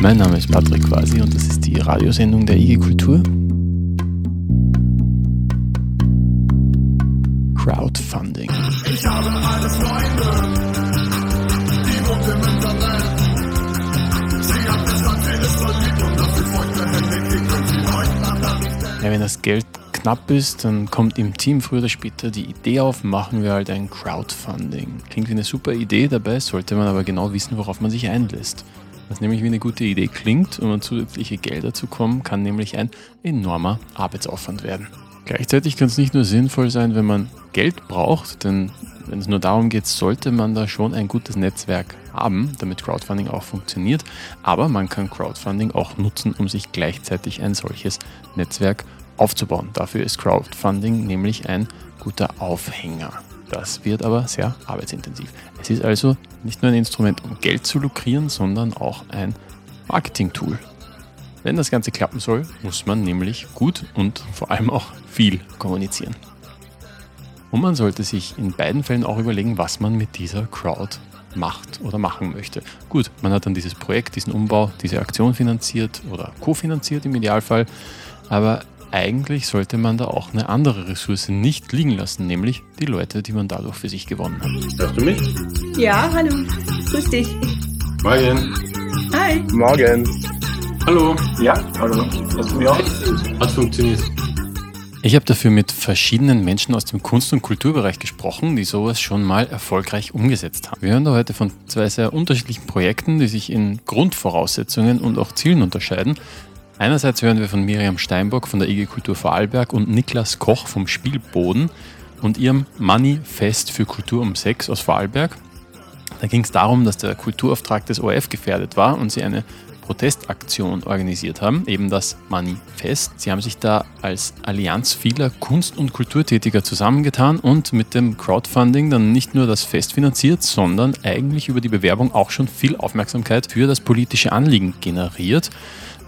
Mein Name ist Patrick Quasi und das ist die Radiosendung der IG Kultur. Crowdfunding. Ich habe alle Freunde, die wohnt im Internet. Sie hat das vieles verliebt und dafür folgt der Handy, und sie heute Ja, wenn das Geld knapp ist, dann kommt im Team früher oder später die Idee auf, machen wir halt ein Crowdfunding. Klingt wie eine super Idee, dabei sollte man aber genau wissen, worauf man sich einlässt. Was nämlich wie eine gute Idee klingt, um an zusätzliche Gelder zu kommen, kann nämlich ein enormer Arbeitsaufwand werden. Gleichzeitig kann es nicht nur sinnvoll sein, wenn man Geld braucht, denn wenn es nur darum geht, sollte man da schon ein gutes Netzwerk haben, damit Crowdfunding auch funktioniert. Aber man kann Crowdfunding auch nutzen, um sich gleichzeitig ein solches Netzwerk aufzubauen. Dafür ist Crowdfunding nämlich ein guter Aufhänger. Das wird aber sehr arbeitsintensiv. Es ist also nicht nur ein Instrument, um Geld zu lukrieren, sondern auch ein Marketing-Tool. Wenn das Ganze klappen soll, muss man nämlich gut und vor allem auch viel kommunizieren. Und man sollte sich in beiden Fällen auch überlegen, was man mit dieser Crowd macht oder machen möchte. Gut, man hat dann dieses Projekt, diesen Umbau, diese Aktion finanziert oder kofinanziert im Idealfall, aber eigentlich sollte man da auch eine andere Ressource nicht liegen lassen, nämlich die Leute, die man dadurch für sich gewonnen hat. Hörst du mich? Ja, hallo. Grüß dich. Morgen. Hi. Morgen. Hallo. Ja, hallo. Hast du mich auch? Hat funktioniert. Ich habe dafür mit verschiedenen Menschen aus dem Kunst- und Kulturbereich gesprochen, die sowas schon mal erfolgreich umgesetzt haben. Wir hören da heute von zwei sehr unterschiedlichen Projekten, die sich in Grundvoraussetzungen und auch Zielen unterscheiden. Einerseits hören wir von Miriam Steinbock von der IG Kultur Vorarlberg und Niklas Koch vom Spielboden und ihrem Manifest für Kultur um Sex aus Vorarlberg. Da ging es darum, dass der Kulturauftrag des ORF gefährdet war und sie eine Protestaktion organisiert haben, eben das Manifest. Sie haben sich da als Allianz vieler Kunst- und Kulturtätiger zusammengetan und mit dem Crowdfunding dann nicht nur das Fest finanziert, sondern eigentlich über die Bewerbung auch schon viel Aufmerksamkeit für das politische Anliegen generiert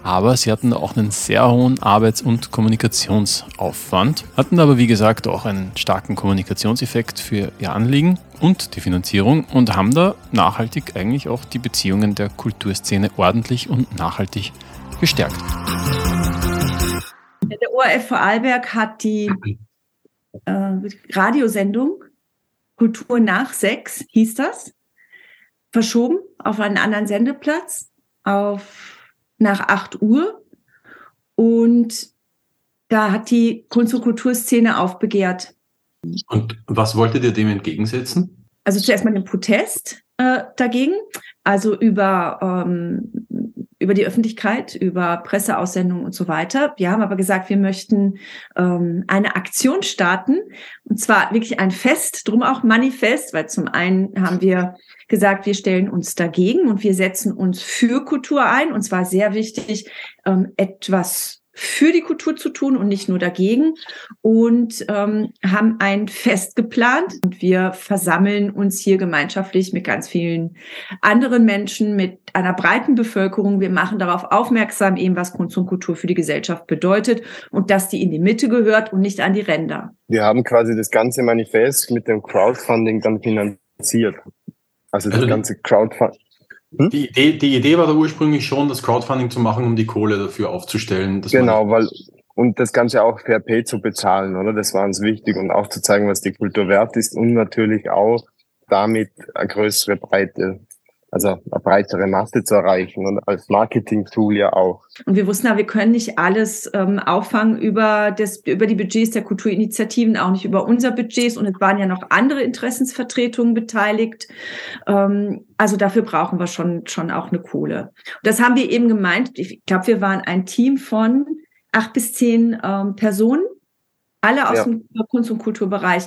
aber sie hatten auch einen sehr hohen Arbeits- und Kommunikationsaufwand, hatten aber wie gesagt auch einen starken Kommunikationseffekt für ihr Anliegen und die Finanzierung und haben da nachhaltig eigentlich auch die Beziehungen der Kulturszene ordentlich und nachhaltig gestärkt. Der ORF Vorarlberg hat die äh, Radiosendung Kultur nach sechs, hieß das, verschoben auf einen anderen Sendeplatz, auf nach 8 Uhr. Und da hat die Kunst- und Kulturszene aufbegehrt. Und was wolltet ihr dem entgegensetzen? Also zuerst mal den Protest äh, dagegen, also über, ähm, über die Öffentlichkeit, über Presseaussendungen und so weiter. Wir haben aber gesagt, wir möchten ähm, eine Aktion starten und zwar wirklich ein Fest, drum auch Manifest, weil zum einen haben wir gesagt, wir stellen uns dagegen und wir setzen uns für Kultur ein. Und zwar sehr wichtig, ähm, etwas für die Kultur zu tun und nicht nur dagegen und ähm, haben ein Fest geplant und wir versammeln uns hier gemeinschaftlich mit ganz vielen anderen Menschen, mit einer breiten Bevölkerung. Wir machen darauf aufmerksam, eben was Kunst und Kultur für die Gesellschaft bedeutet und dass die in die Mitte gehört und nicht an die Ränder. Wir haben quasi das ganze Manifest mit dem Crowdfunding dann finanziert. Also das also ganze Crowdfunding. Hm? Die, Idee, die Idee war da ursprünglich schon, das Crowdfunding zu machen, um die Kohle dafür aufzustellen. Genau, weil und das Ganze auch fair pay zu bezahlen, oder? Das war uns wichtig und auch zu zeigen, was die Kultur wert ist und natürlich auch damit eine größere Breite also eine breitere Masse zu erreichen und als Marketing-Tool ja auch. Und wir wussten ja, wir können nicht alles ähm, auffangen über, das, über die Budgets der Kulturinitiativen, auch nicht über unser Budgets. Und es waren ja noch andere Interessensvertretungen beteiligt. Ähm, also dafür brauchen wir schon, schon auch eine Kohle. Und das haben wir eben gemeint. Ich glaube, wir waren ein Team von acht bis zehn ähm, Personen alle aus ja. dem Kunst- und Kulturbereich.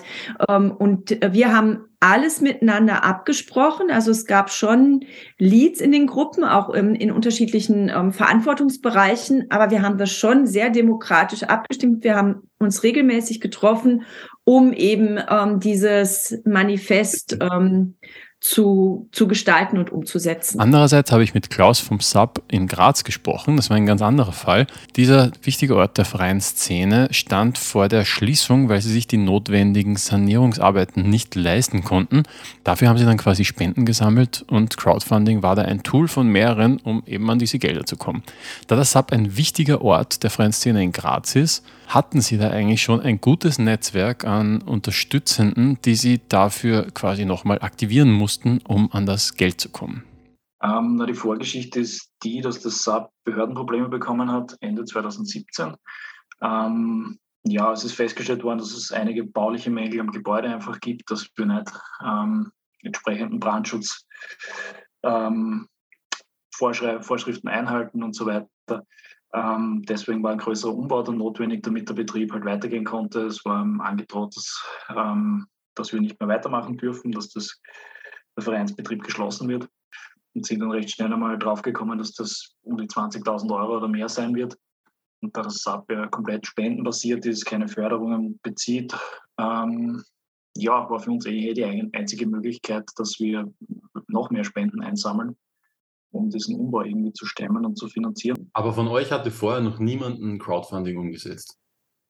Ähm, und wir haben alles miteinander abgesprochen. Also es gab schon Leads in den Gruppen, auch in, in unterschiedlichen ähm, Verantwortungsbereichen. Aber wir haben das schon sehr demokratisch abgestimmt. Wir haben uns regelmäßig getroffen, um eben ähm, dieses Manifest ähm, zu, zu gestalten und umzusetzen. Andererseits habe ich mit Klaus vom Sub in Graz gesprochen. Das war ein ganz anderer Fall. Dieser wichtige Ort der freien Szene stand vor der Schließung, weil sie sich die notwendigen Sanierungsarbeiten nicht leisten konnten. Dafür haben sie dann quasi Spenden gesammelt und Crowdfunding war da ein Tool von mehreren, um eben an diese Gelder zu kommen. Da der Sub ein wichtiger Ort der freien Szene in Graz ist, hatten Sie da eigentlich schon ein gutes Netzwerk an Unterstützenden, die Sie dafür quasi nochmal aktivieren mussten, um an das Geld zu kommen? Ähm, na, die Vorgeschichte ist die, dass das SAP Behördenprobleme bekommen hat Ende 2017. Ähm, ja, es ist festgestellt worden, dass es einige bauliche Mängel am Gebäude einfach gibt, dass wir nicht ähm, entsprechenden Brandschutz ähm, Vorschriften einhalten und so weiter. Ähm, deswegen war ein größerer Umbau dann notwendig, damit der Betrieb halt weitergehen konnte. Es war angedroht, dass, ähm, dass wir nicht mehr weitermachen dürfen, dass das, der Vereinsbetrieb geschlossen wird. Und sind dann recht schnell einmal draufgekommen, dass das um die 20.000 Euro oder mehr sein wird. Und da das SAP ja komplett spendenbasiert ist, keine Förderungen bezieht, ähm, ja, war für uns eh die einzige Möglichkeit, dass wir noch mehr Spenden einsammeln um diesen Umbau irgendwie zu stemmen und zu finanzieren. Aber von euch hatte vorher noch niemand ein Crowdfunding umgesetzt.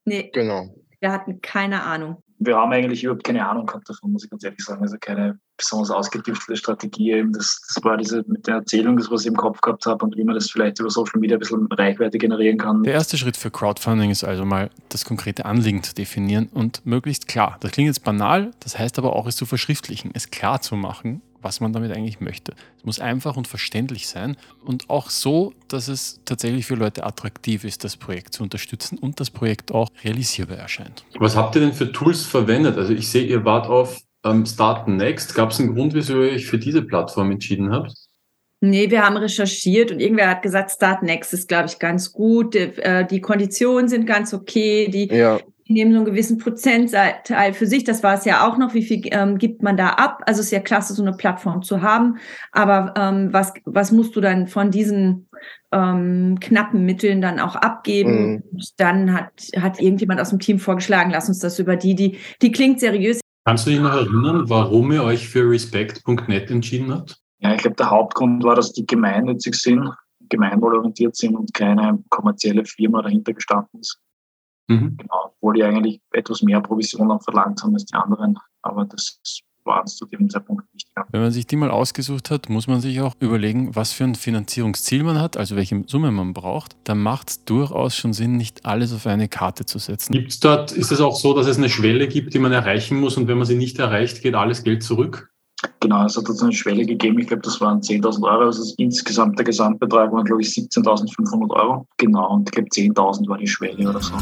Nee. Genau. Wir hatten keine Ahnung. Wir haben eigentlich überhaupt keine Ahnung gehabt davon, muss ich ganz ehrlich sagen. Also keine besonders ausgetüftelte Strategie. Das, das war diese mit der Erzählung, das, was ich im Kopf gehabt habe und wie man das vielleicht über Social Media ein bisschen Reichweite generieren kann. Der erste Schritt für Crowdfunding ist also mal das konkrete Anliegen zu definieren und möglichst klar. Das klingt jetzt banal, das heißt aber auch, es zu verschriftlichen, es klar zu machen was man damit eigentlich möchte. Es muss einfach und verständlich sein und auch so, dass es tatsächlich für Leute attraktiv ist, das Projekt zu unterstützen und das Projekt auch realisierbar erscheint. Was habt ihr denn für Tools verwendet? Also ich sehe, ihr wart auf ähm, Start Next. Gab es einen Grund, wieso ihr euch für diese Plattform entschieden habt? Nee, wir haben recherchiert und irgendwer hat gesagt, Start Next ist, glaube ich, ganz gut. Die, äh, die Konditionen sind ganz okay. Die, ja die nehmen so einen gewissen Prozentteil für sich. Das war es ja auch noch. Wie viel ähm, gibt man da ab? Also es ist ja klasse, so eine Plattform zu haben. Aber ähm, was, was musst du dann von diesen ähm, knappen Mitteln dann auch abgeben? Mhm. Und dann hat, hat irgendjemand aus dem Team vorgeschlagen, lass uns das über die, die, die klingt seriös. Kannst du dich noch erinnern, warum ihr euch für respect.net entschieden habt? Ja, ich glaube, der Hauptgrund war, dass die gemeinnützig sind, gemeinwohlorientiert sind und keine kommerzielle Firma dahinter gestanden ist. Mhm. Genau, obwohl die eigentlich etwas mehr Provisionen verlangt haben als die anderen. Aber das war uns zu dem Zeitpunkt nicht. Ja. Wenn man sich die mal ausgesucht hat, muss man sich auch überlegen, was für ein Finanzierungsziel man hat, also welche Summe man braucht. Da macht es durchaus schon Sinn, nicht alles auf eine Karte zu setzen. Gibt's dort, ist es auch so, dass es eine Schwelle gibt, die man erreichen muss und wenn man sie nicht erreicht, geht alles Geld zurück? Genau, es hat uns eine Schwelle gegeben. Ich glaube, das waren 10.000 Euro. Also insgesamt der Gesamtbetrag waren, glaube ich, 17.500 Euro. Genau, und ich glaube, 10.000 war die Schwelle oder so.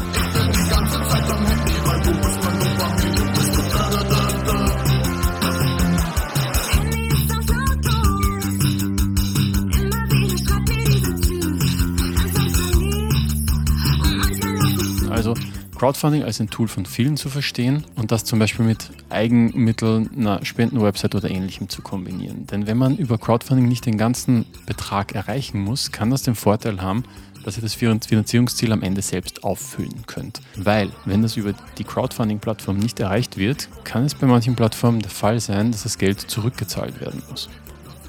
Crowdfunding als ein Tool von vielen zu verstehen und das zum Beispiel mit Eigenmitteln, einer Spendenwebsite oder ähnlichem zu kombinieren. Denn wenn man über Crowdfunding nicht den ganzen Betrag erreichen muss, kann das den Vorteil haben, dass ihr das Finanzierungsziel am Ende selbst auffüllen könnt. Weil, wenn das über die Crowdfunding-Plattform nicht erreicht wird, kann es bei manchen Plattformen der Fall sein, dass das Geld zurückgezahlt werden muss.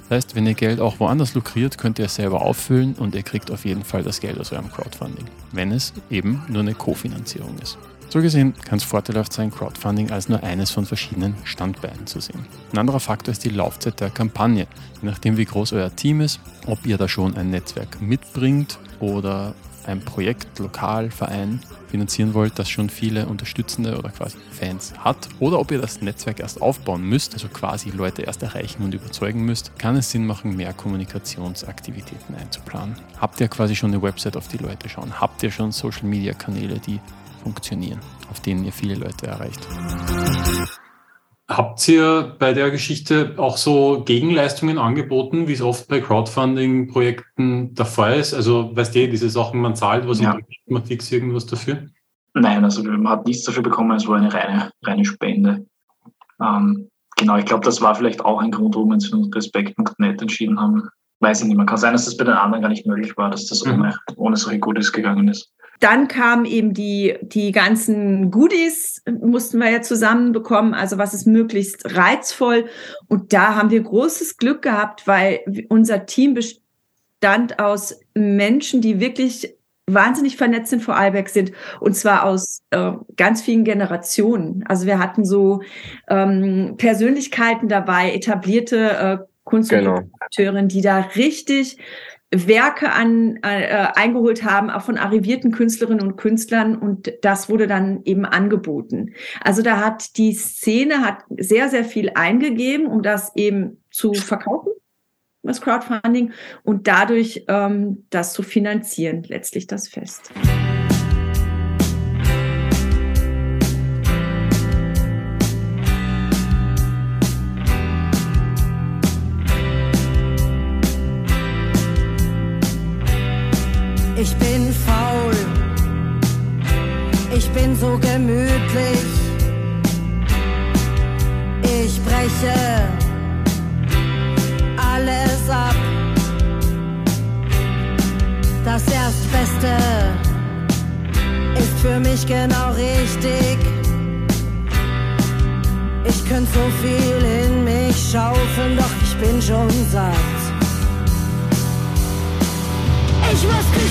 Das heißt, wenn ihr Geld auch woanders lukriert, könnt ihr es selber auffüllen und ihr kriegt auf jeden Fall das Geld aus eurem Crowdfunding, wenn es eben nur eine Kofinanzierung ist. So gesehen kann es vorteilhaft sein, Crowdfunding als nur eines von verschiedenen Standbeinen zu sehen. Ein anderer Faktor ist die Laufzeit der Kampagne. Je nachdem, wie groß euer Team ist, ob ihr da schon ein Netzwerk mitbringt oder ein Projekt, Lokal, Verein finanzieren wollt, das schon viele Unterstützende oder quasi Fans hat, oder ob ihr das Netzwerk erst aufbauen müsst, also quasi Leute erst erreichen und überzeugen müsst, kann es Sinn machen, mehr Kommunikationsaktivitäten einzuplanen. Habt ihr quasi schon eine Website, auf die Leute schauen? Habt ihr schon Social-Media-Kanäle, die funktionieren, auf denen ihr viele Leute erreicht? Habt ihr bei der Geschichte auch so Gegenleistungen angeboten, wie es oft bei Crowdfunding-Projekten der Fall ist? Also, weißt du, diese Sachen, man zahlt was ja. und man fix irgendwas dafür? Nein, also man hat nichts dafür bekommen, es war eine reine, reine Spende. Ähm, genau, ich glaube, das war vielleicht auch ein Grund, warum wir uns für Respekt.net entschieden haben. Weiß ich nicht, man kann sein, dass das bei den anderen gar nicht möglich war, dass das mhm. ohne, ohne solche Goodies gegangen ist. Dann kamen eben die, die ganzen Goodies, mussten wir ja zusammenbekommen, also was ist möglichst reizvoll. Und da haben wir großes Glück gehabt, weil unser Team bestand aus Menschen, die wirklich wahnsinnig vernetzt in Vorarlberg sind und zwar aus äh, ganz vielen Generationen. Also wir hatten so ähm, Persönlichkeiten dabei, etablierte äh, Kunst- und genau. Akteurin, die da richtig Werke an, äh, eingeholt haben, auch von arrivierten Künstlerinnen und Künstlern und das wurde dann eben angeboten. Also da hat die Szene hat sehr, sehr viel eingegeben, um das eben zu verkaufen, das Crowdfunding und dadurch ähm, das zu finanzieren, letztlich das Fest. Ich bin faul, ich bin so gemütlich. Ich breche alles ab. Das Erstbeste ist für mich genau richtig. Ich könnte so viel in mich schaufeln, doch ich bin schon satt. Ich muss.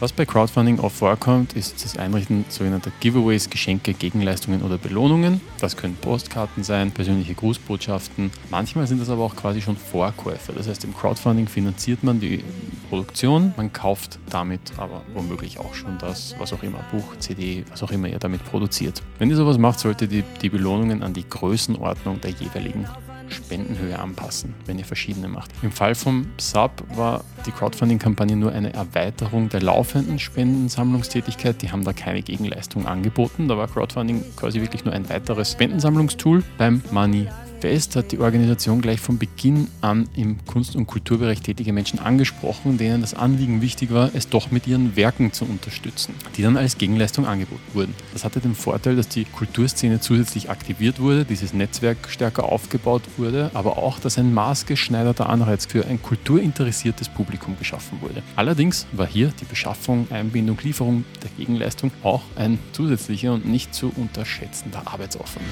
Was bei Crowdfunding oft vorkommt, ist das Einrichten sogenannter Giveaways, Geschenke, Gegenleistungen oder Belohnungen. Das können Postkarten sein, persönliche Grußbotschaften. Manchmal sind das aber auch quasi schon Vorkäufe. Das heißt, im Crowdfunding finanziert man die Produktion, man kauft damit aber womöglich auch schon das, was auch immer, Buch, CD, was auch immer ihr damit produziert. Wenn ihr sowas macht, solltet ihr die Belohnungen an die Größenordnung der jeweiligen Spendenhöhe anpassen, wenn ihr verschiedene macht. Im Fall vom Sub war die Crowdfunding-Kampagne nur eine Erweiterung der laufenden Spendensammlungstätigkeit. Die haben da keine Gegenleistung angeboten. Da war Crowdfunding quasi wirklich nur ein weiteres Spendensammlungstool. Beim Money Fest hat die Organisation gleich von Beginn an im Kunst- und Kulturbereich tätige Menschen angesprochen, denen das Anliegen wichtig war, es doch mit ihren Werken zu unterstützen, die dann als Gegenleistung angeboten wurden. Das hatte den Vorteil, dass die Kulturszene zusätzlich aktiviert wurde, dieses Netzwerk stärker aufgebaut wurde, aber auch, dass ein maßgeschneiderter Anreiz für ein kulturinteressiertes Publikum geschaffen wurde. Allerdings war hier die Beschaffung, Einbindung, Lieferung der Gegenleistung auch ein zusätzlicher und nicht zu unterschätzender Arbeitsaufwand.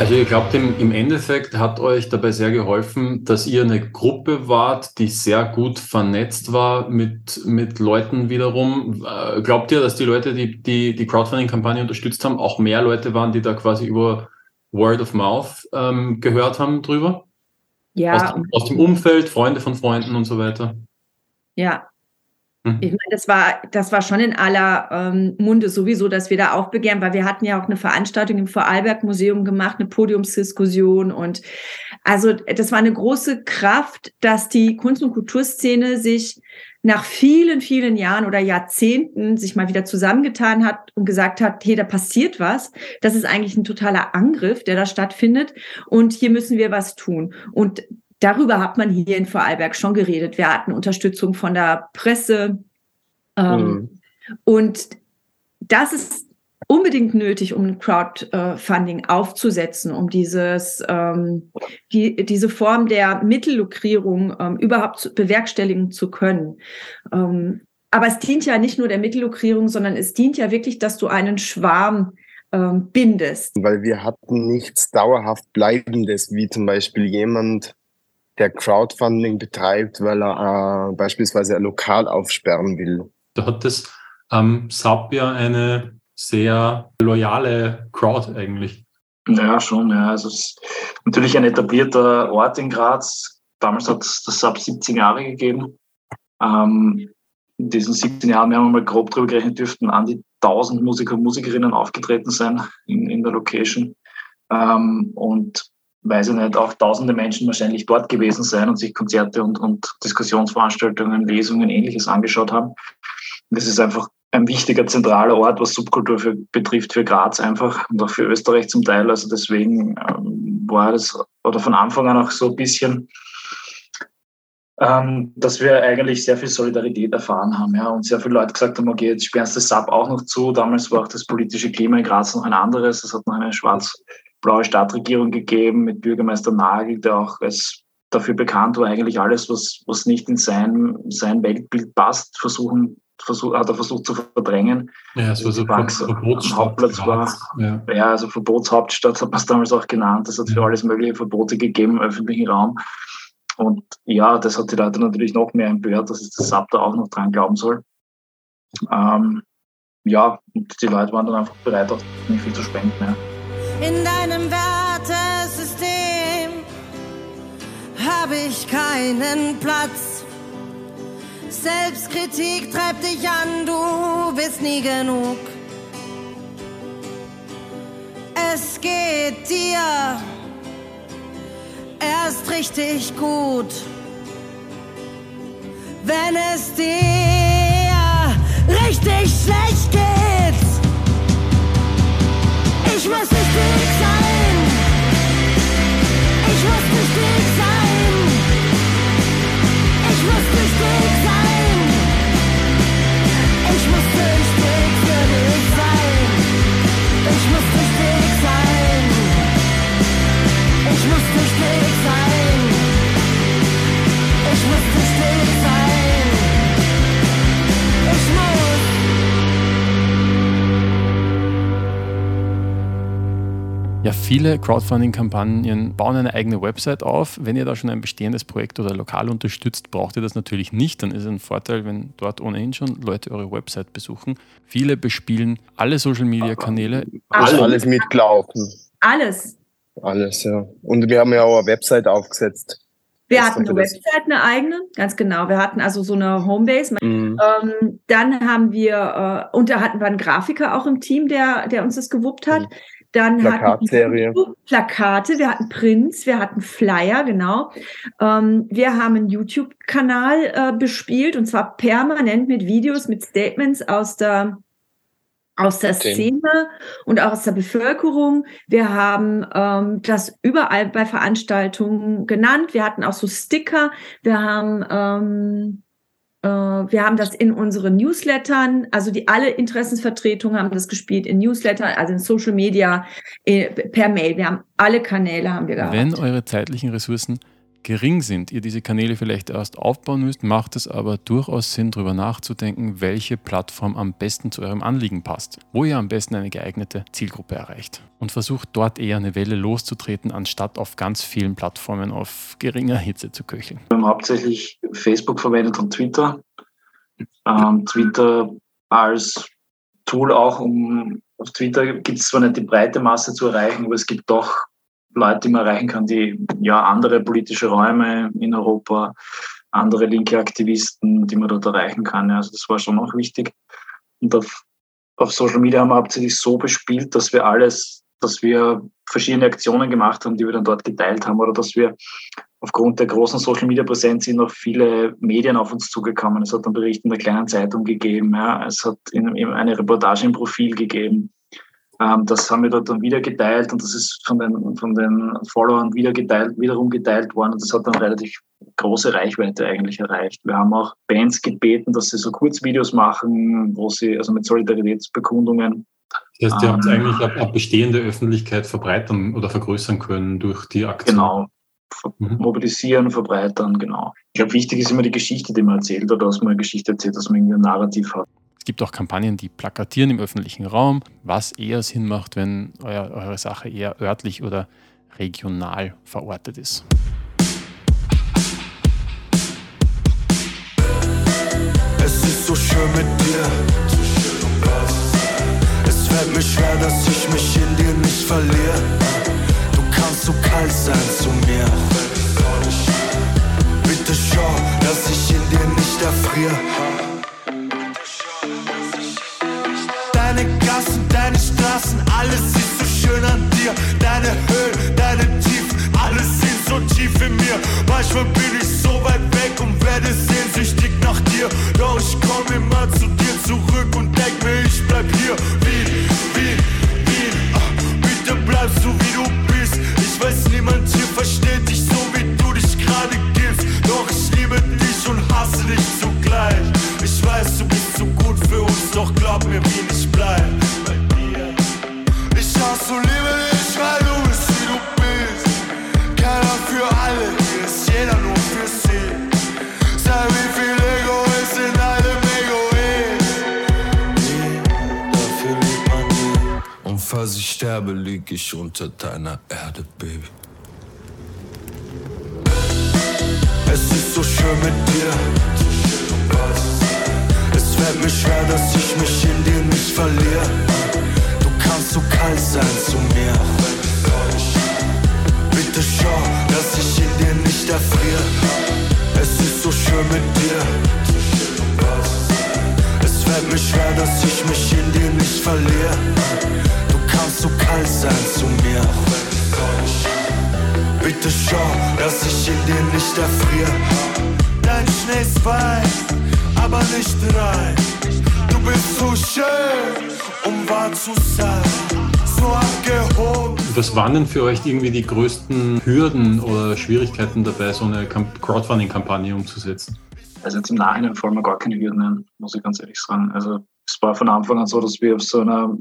Also ihr glaubt, im, Endeffekt hat euch dabei sehr geholfen, dass ihr eine Gruppe wart, die sehr gut vernetzt war mit, mit Leuten wiederum. Äh, glaubt ihr, dass die Leute, die die, die Crowdfunding-Kampagne unterstützt haben, auch mehr Leute waren, die da quasi über Word of Mouth ähm, gehört haben drüber? Ja. Aus, aus dem Umfeld, Freunde von Freunden und so weiter? Ja, Mhm. Ich meine, das war, das war schon in aller ähm, Munde sowieso, dass wir da aufbegehren, weil wir hatten ja auch eine Veranstaltung im Vorarlberg Museum gemacht, eine Podiumsdiskussion und also das war eine große Kraft, dass die Kunst- und Kulturszene sich nach vielen, vielen Jahren oder Jahrzehnten sich mal wieder zusammengetan hat und gesagt hat, hey, da passiert was. Das ist eigentlich ein totaler Angriff, der da stattfindet. Und hier müssen wir was tun. Und darüber hat man hier in Vorarlberg schon geredet. Wir hatten Unterstützung von der Presse. Ähm, mhm. Und das ist unbedingt nötig, um ein Crowdfunding aufzusetzen, um dieses, ähm, die, diese Form der Mittellukrierung ähm, überhaupt zu, bewerkstelligen zu können. Ähm, aber es dient ja nicht nur der Mittellukrierung, sondern es dient ja wirklich, dass du einen Schwarm ähm, bindest. Weil wir hatten nichts dauerhaft Bleibendes, wie zum Beispiel jemand, der Crowdfunding betreibt, weil er äh, beispielsweise ein Lokal aufsperren will. Da hat das ähm, SAP ja eine sehr loyale Crowd eigentlich. Ja, schon, ja. Also es ist natürlich ein etablierter Ort in Graz. Damals hat es das SAP 17 Jahre gegeben. Ähm, in diesen 17 Jahren, wir haben mal grob drüber gerechnet, dürften an die 1000 Musiker und Musikerinnen aufgetreten sein in, in der Location. Ähm, und weiß ich nicht, auch tausende Menschen wahrscheinlich dort gewesen sein und sich Konzerte und, und Diskussionsveranstaltungen, Lesungen, ähnliches angeschaut haben. Das ist einfach ein wichtiger zentraler Ort, was Subkultur für, betrifft für Graz einfach und auch für Österreich zum Teil. Also deswegen ähm, war das oder von Anfang an auch so ein bisschen, ähm, dass wir eigentlich sehr viel Solidarität erfahren haben, ja, und sehr viele Leute gesagt haben, okay, jetzt sperren sie das Sub auch noch zu. Damals war auch das politische Klima in Graz noch ein anderes. Es hat noch eine schwarz blaue Stadtregierung gegeben mit Bürgermeister Nagel, der auch als dafür bekannt war, eigentlich alles, was, was nicht in sein, sein Weltbild passt, versuchen, versuch, hat er versucht zu verdrängen. Ja, so, so Bank Hauptplatz war. Ja. ja, also Verbotshauptstadt hat man es damals auch genannt. Das hat für alles mögliche Verbote gegeben im öffentlichen Raum. Und ja, das hat die Leute natürlich noch mehr empört, dass es das SAP da auch noch dran glauben soll. Ähm, ja, und die Leute waren dann einfach bereit, auch nicht viel zu spenden. Ja. In deinem Wertesystem habe ich keinen Platz. Selbstkritik treibt dich an, du bist nie genug. Es geht dir erst richtig gut, wenn es dir richtig schlecht geht. Ich muss nicht dick sein. Ich muss nicht dick sein. Ja, viele Crowdfunding-Kampagnen bauen eine eigene Website auf. Wenn ihr da schon ein bestehendes Projekt oder lokal unterstützt, braucht ihr das natürlich nicht. Dann ist es ein Vorteil, wenn dort ohnehin schon Leute eure Website besuchen. Viele bespielen alle Social-Media-Kanäle. Alles, alles mitlaufen. Alles. Alles, ja. Und wir haben ja auch eine Website aufgesetzt. Wir Das hatten eine Website, eine eigene, ganz genau. Wir hatten also so eine Homebase. Mhm. Ähm, dann haben wir, äh, und da hatten wir einen Grafiker auch im Team, der, der uns das gewuppt hat. Dann Plakatserie. hatten wir Plakate, wir hatten Prints, wir hatten Flyer, genau. Ähm, wir haben einen YouTube-Kanal äh, bespielt und zwar permanent mit Videos, mit Statements aus der aus der. Szene und auch aus der Bevölkerung. Wir haben ähm, das überall bei Veranstaltungen genannt. Wir hatten auch so Sticker. Wir haben ähm, äh, wir haben das in unseren Newslettern, also die alle Interessensvertretungen haben das gespielt in Newslettern, also in Social Media, äh, per Mail. Wir haben alle Kanäle haben wir gehabt. Wenn eure zeitlichen Ressourcen gering sind, ihr diese Kanäle vielleicht erst aufbauen müsst, macht es aber durchaus Sinn, darüber nachzudenken, welche Plattform am besten zu eurem Anliegen passt, wo ihr am besten eine geeignete Zielgruppe erreicht. Und versucht dort eher eine Welle loszutreten, anstatt auf ganz vielen Plattformen auf geringer Hitze zu köcheln. Wir haben hauptsächlich Facebook verwendet und Twitter. Ähm, Twitter als Tool auch, um auf Twitter gibt es zwar nicht die breite Masse zu erreichen, aber es gibt doch Leute, die man erreichen kann, die ja andere politische Räume in Europa, andere linke Aktivisten, die man dort erreichen kann. Ja, Also das war schon auch wichtig. Und auf, auf Social Media haben wir hauptsächlich so bespielt, dass wir alles, dass wir verschiedene Aktionen gemacht haben, die wir dann dort geteilt haben, oder dass wir aufgrund der großen Social Media Präsenz sind noch viele Medien auf uns zugekommen. Es hat einen Bericht in der kleinen Zeitung gegeben, ja. es hat in, in eine Reportage im Profil gegeben. Ähm, das haben wir dort dann wieder geteilt und das ist von den, von den Followern wieder geteilt, wiederum geteilt worden und das hat dann relativ große Reichweite eigentlich erreicht. Wir haben auch Bands gebeten, dass sie so Kurzvideos machen, wo sie, also mit Solidaritätsbekundungen, Das heißt, ihr habt Ähm, eigentlich eine, eine bestehende Öffentlichkeit verbreitern oder vergrößern können durch die Aktion. genau, Mhm. mobilisieren, verbreitern, genau. Ich glaube, wichtig ist immer die Geschichte, die man erzählt oder dass man eine Geschichte erzählt, dass man irgendwie ein Narrativ hat. Es gibt auch Kampagnen, die plakatieren im öffentlichen Raum, was eher Sinn macht, wenn euer, eure Sache eher örtlich oder regional verortet ist. Es ist so schön mit dir. Es fällt mir schwer, dass ich mich in dir nicht verliere. Du kannst so kalt sein zu mir. Deine Höhen, deine Tiefen, alles sind so tief in mir. Manchmal lieg ich unter deiner Erde, Baby. Es ist so schön mit dir. Es fällt mir schwer, dass ich mich in dir nicht verliere. Du kannst so kalt sein zu mir. Bitte schau, dass ich in dir nicht erfriere. Es ist so schön mit dir. Es fällt mir schwer, dass ich mich in dir nicht verliere. Du kannst so kalt sein zu mir. Bitte schau, dass ich in dir nicht erfriere. Dein Schnee ist fein, aber nicht rein. Du bist so schön, um wahr zu sein. So abgehoben. Was waren denn für euch irgendwie die größten Hürden oder Schwierigkeiten dabei, so eine Crowdfunding-Kampagne umzusetzen? Also jetzt im Nachhinein fallen mir gar keine Hürden ein, muss ich ganz ehrlich sagen. Also es war von Anfang an so, dass wir auf so einer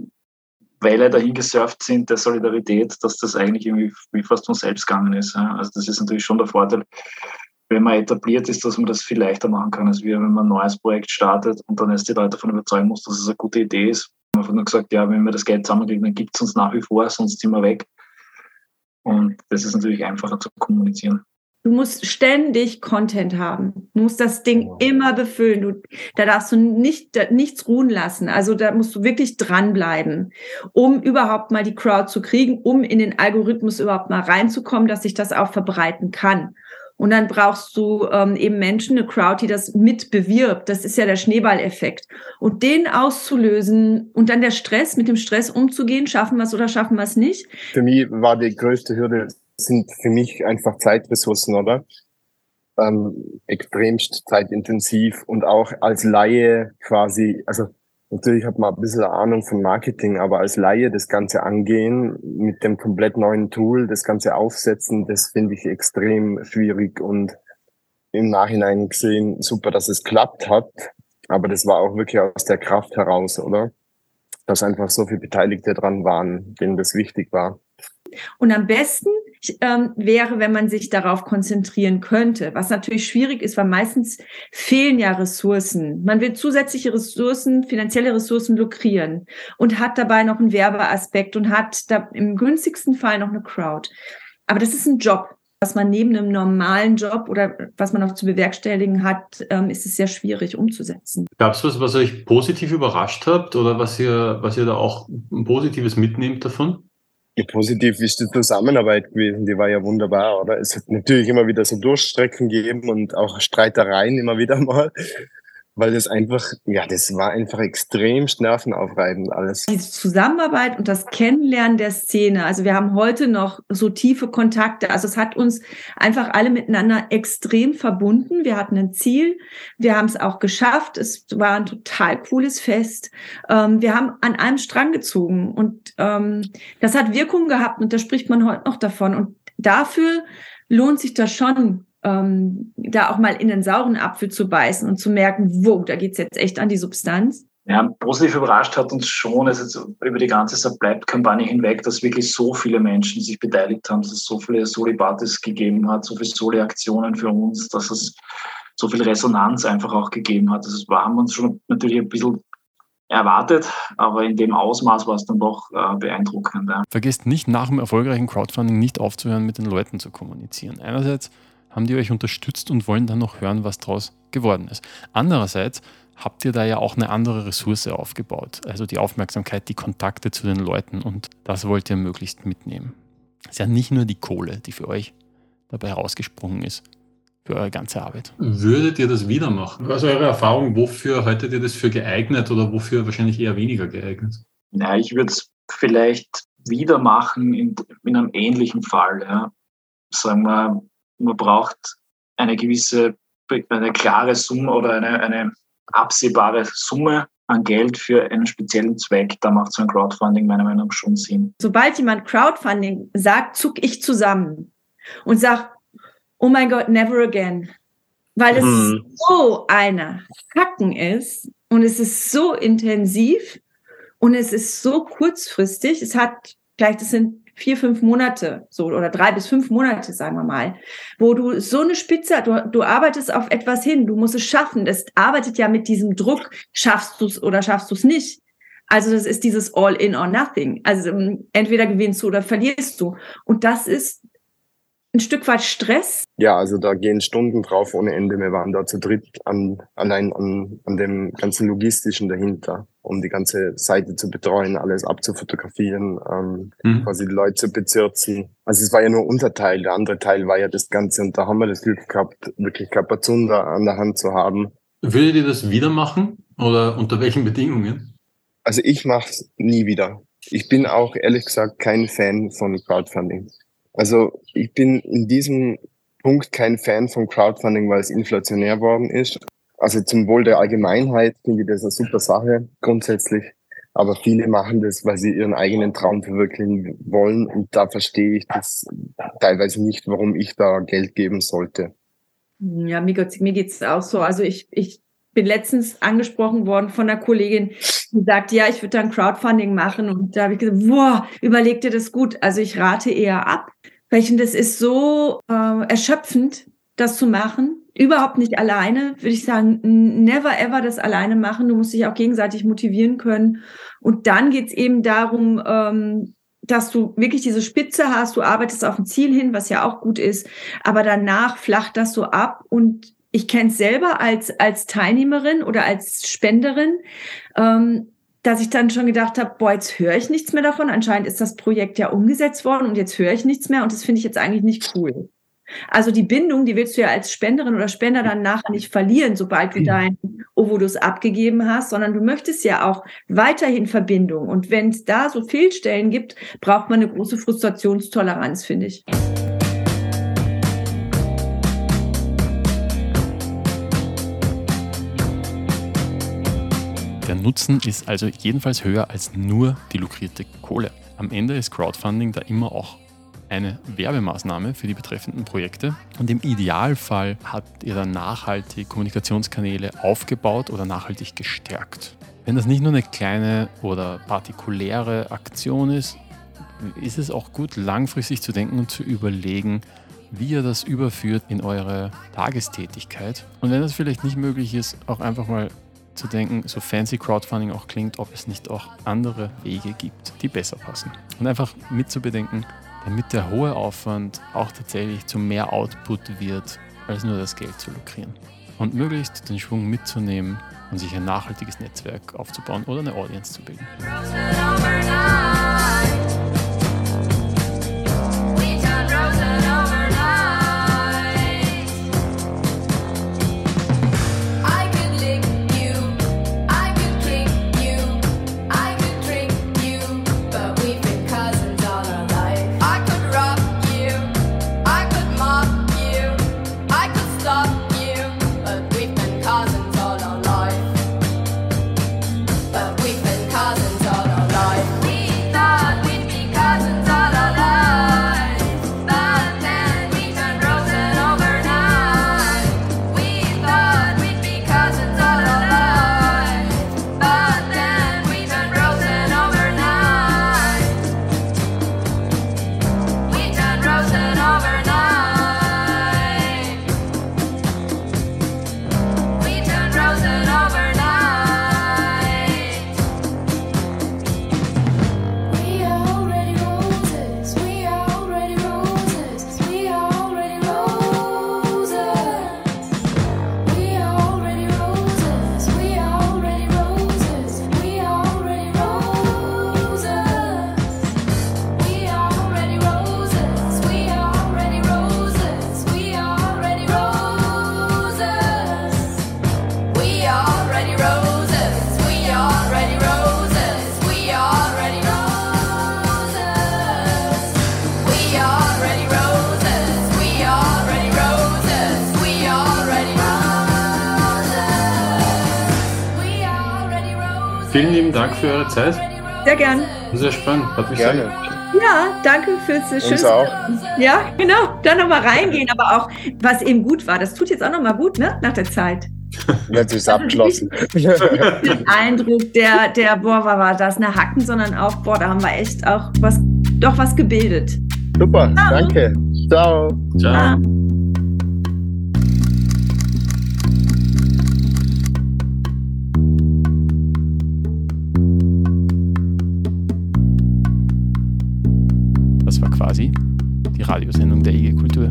Welle dahin gesurft sind der Solidarität, dass das eigentlich irgendwie wie fast von selbst gegangen ist. Also das ist natürlich schon der Vorteil, wenn man etabliert ist, dass man das viel leichter machen kann, als wir, wenn man ein neues Projekt startet und dann erst die Leute davon überzeugen muss, dass es eine gute Idee ist. Man hat nur gesagt, ja, wenn wir das Geld zusammenkriegen, dann gibt es uns nach wie vor, sonst sind wir weg. Und das ist natürlich einfacher zu kommunizieren. Du musst ständig Content haben. Du musst das Ding immer befüllen. Du, da darfst du nicht, da, nichts ruhen lassen. Also da musst du wirklich dranbleiben, um überhaupt mal die Crowd zu kriegen, um in den Algorithmus überhaupt mal reinzukommen, dass sich das auch verbreiten kann. Und dann brauchst du ähm, eben Menschen, eine Crowd, die das mit bewirbt. Das ist ja der Schneeballeffekt. Und den auszulösen und dann der Stress, mit dem Stress umzugehen, schaffen wir es oder schaffen wir es nicht. Für mich war die größte Hürde, sind für mich einfach Zeitressourcen, oder? Ähm, extremst zeitintensiv und auch als Laie quasi, also natürlich hat man ein bisschen Ahnung von Marketing, aber als Laie das Ganze angehen mit dem komplett neuen Tool, das Ganze aufsetzen, das finde ich extrem schwierig und im Nachhinein gesehen super, dass es klappt hat, aber das war auch wirklich aus der Kraft heraus, oder? Dass einfach so viele Beteiligte dran waren, denen das wichtig war. Und am besten ähm, wäre, wenn man sich darauf konzentrieren könnte, was natürlich schwierig ist, weil meistens fehlen ja Ressourcen. Man will zusätzliche Ressourcen, finanzielle Ressourcen lukrieren und hat dabei noch einen Werbeaspekt und hat da im günstigsten Fall noch eine Crowd. Aber das ist ein Job. Was man neben einem normalen Job oder was man noch zu bewerkstelligen hat, ähm, ist es sehr schwierig umzusetzen. Gab es was, was euch positiv überrascht habt oder was ihr, was ihr da auch ein Positives mitnehmt davon? Ja, positiv ist die Zusammenarbeit gewesen, die war ja wunderbar, oder? Es hat natürlich immer wieder so Durchstrecken gegeben und auch Streitereien immer wieder mal, weil das einfach, ja, das war einfach extrem nervenaufreibend alles. Die Zusammenarbeit und das Kennenlernen der Szene. Also wir haben heute noch so tiefe Kontakte. Also es hat uns einfach alle miteinander extrem verbunden. Wir hatten ein Ziel. Wir haben es auch geschafft. Es war ein total cooles Fest. Ähm, wir haben an einem Strang gezogen und ähm, das hat Wirkung gehabt und da spricht man heute noch davon. Und dafür lohnt sich das schon, ähm, da auch mal in den sauren Apfel zu beißen und zu merken, wo, da geht's jetzt echt an die Substanz. Ja, positiv überrascht hat uns schon, also jetzt über die ganze Subbleibt-Kampagne hinweg, dass wirklich so viele Menschen sich beteiligt haben, dass es so viele Soli-Partys gegeben hat, so viele Soli-Aktionen für uns, dass es so viel Resonanz einfach auch gegeben hat. Das war, haben wir uns schon natürlich ein bisschen erwartet, aber in dem Ausmaß war es dann doch äh, beeindruckend. Ja. Vergesst nicht, nach dem erfolgreichen Crowdfunding nicht aufzuhören, mit den Leuten zu kommunizieren. Einerseits haben die euch unterstützt und wollen dann noch hören, was daraus geworden ist. Andererseits habt ihr da ja auch eine andere Ressource aufgebaut, also die Aufmerksamkeit, die Kontakte zu den Leuten und das wollt ihr möglichst mitnehmen. Es ist ja nicht nur die Kohle, die für euch dabei herausgesprungen ist, für eure ganze Arbeit. Würdet ihr das wieder machen? Was ist eure Erfahrung? Wofür haltet ihr das für geeignet oder wofür wahrscheinlich eher weniger geeignet? Ja, ich würde es vielleicht wieder machen in, in einem ähnlichen Fall. Ja. Sagen wir, man braucht eine gewisse, eine klare Summe oder eine, eine absehbare Summe an Geld für einen speziellen Zweck. Da macht so ein Crowdfunding meiner Meinung nach schon Sinn. Sobald jemand Crowdfunding sagt, zuck ich zusammen und sag, oh mein Gott, never again. Weil es Mhm. so eine Hacken ist und es ist so intensiv und es ist so kurzfristig. Es hat vielleicht, das sind vier, fünf Monate, so, oder drei bis fünf Monate, sagen wir mal, wo du so eine Spitze, du, du arbeitest auf etwas hin, du musst es schaffen. Das arbeitet ja mit diesem Druck, schaffst du es oder schaffst du es nicht. Also das ist dieses All in or nothing. Also ähm, entweder gewinnst du oder verlierst du. Und das ist ein Stück weit Stress. Ja, also da gehen Stunden drauf ohne Ende. Wir waren da zu dritt an, allein an, an dem ganzen Logistischen dahinter, um die ganze Seite zu betreuen, alles abzufotografieren, ähm, Mhm. quasi die Leute zu bezirzen. Also es war ja nur unser Teil, der andere Teil war ja das Ganze und da haben wir das Glück gehabt, wirklich Kapazunder an der Hand zu haben. Würdet ihr das wieder machen? Oder unter welchen Bedingungen? Also ich mach's nie wieder. Ich bin auch ehrlich gesagt kein Fan von Crowdfunding. Also ich bin in diesem Punkt kein Fan von Crowdfunding, weil es inflationär worden ist. Also zum Wohl der Allgemeinheit finde ich das eine super Sache grundsätzlich. Aber viele machen das, weil sie ihren eigenen Traum verwirklichen wollen. Und da verstehe ich das teilweise nicht, warum ich da Geld geben sollte. Ja, mir mir geht's auch so. Also ich, ich bin letztens angesprochen worden von einer Kollegin, die sagt, ja, ich würde dann Crowdfunding machen. Und da habe ich gesagt, boah, überleg dir das gut. Also ich rate eher ab. Finde, das ist so äh, erschöpfend, das zu machen. Überhaupt nicht alleine, würde ich sagen, never ever das alleine machen. Du musst dich auch gegenseitig motivieren können. Und dann geht's eben darum, ähm, dass du wirklich diese Spitze hast, du arbeitest auf ein Ziel hin, was ja auch gut ist, aber danach flacht das so ab und ich kenne es selber als, als Teilnehmerin oder als Spenderin, ähm, dass ich dann schon gedacht habe, boah, jetzt höre ich nichts mehr davon. Anscheinend ist das Projekt ja umgesetzt worden und jetzt höre ich nichts mehr und das finde ich jetzt eigentlich nicht cool. Also die Bindung, die willst du ja als Spenderin oder Spender dann nachher nicht verlieren, sobald du dein Ovolus abgegeben hast, sondern du möchtest ja auch weiterhin Verbindung. Und wenn es da so Fehlstellen gibt, braucht man eine große Frustrationstoleranz, finde ich. Der Nutzen ist also jedenfalls höher als nur die lukrierte Kohle. Am Ende ist Crowdfunding da immer auch eine Werbemaßnahme für die betreffenden Projekte und im Idealfall habt ihr dann nachhaltig Kommunikationskanäle aufgebaut oder nachhaltig gestärkt. Wenn das nicht nur eine kleine oder partikuläre Aktion ist, ist es auch gut, langfristig zu denken und zu überlegen, wie ihr das überführt in eure Tagestätigkeit. Und wenn das vielleicht nicht möglich ist, auch einfach mal zu denken, so fancy Crowdfunding auch klingt, ob es nicht auch andere Wege gibt, die besser passen. Und einfach mitzubedenken, damit der hohe Aufwand auch tatsächlich zu mehr Output wird, als nur das Geld zu lukrieren. Und möglichst den Schwung mitzunehmen und sich ein nachhaltiges Netzwerk aufzubauen oder eine Audience zu bilden. Vielen lieben Dank für eure Zeit. Sehr gern. Sehr spannend. Hat mich sehr Gerne. Ja, danke fürs äh, Uns schöne. auch. Ja, genau. Dann nochmal reingehen, aber auch, was eben gut war. Das tut jetzt auch nochmal gut, ne? Nach der Zeit. Jetzt ist abgeschlossen. Den Eindruck, der, der, boah, war, war das eine Hacken, sondern auch, boah, da haben wir echt auch was, doch was gebildet. Super, danke. Ciao. Ciao. quasi die Radiosendung der IG Kultur.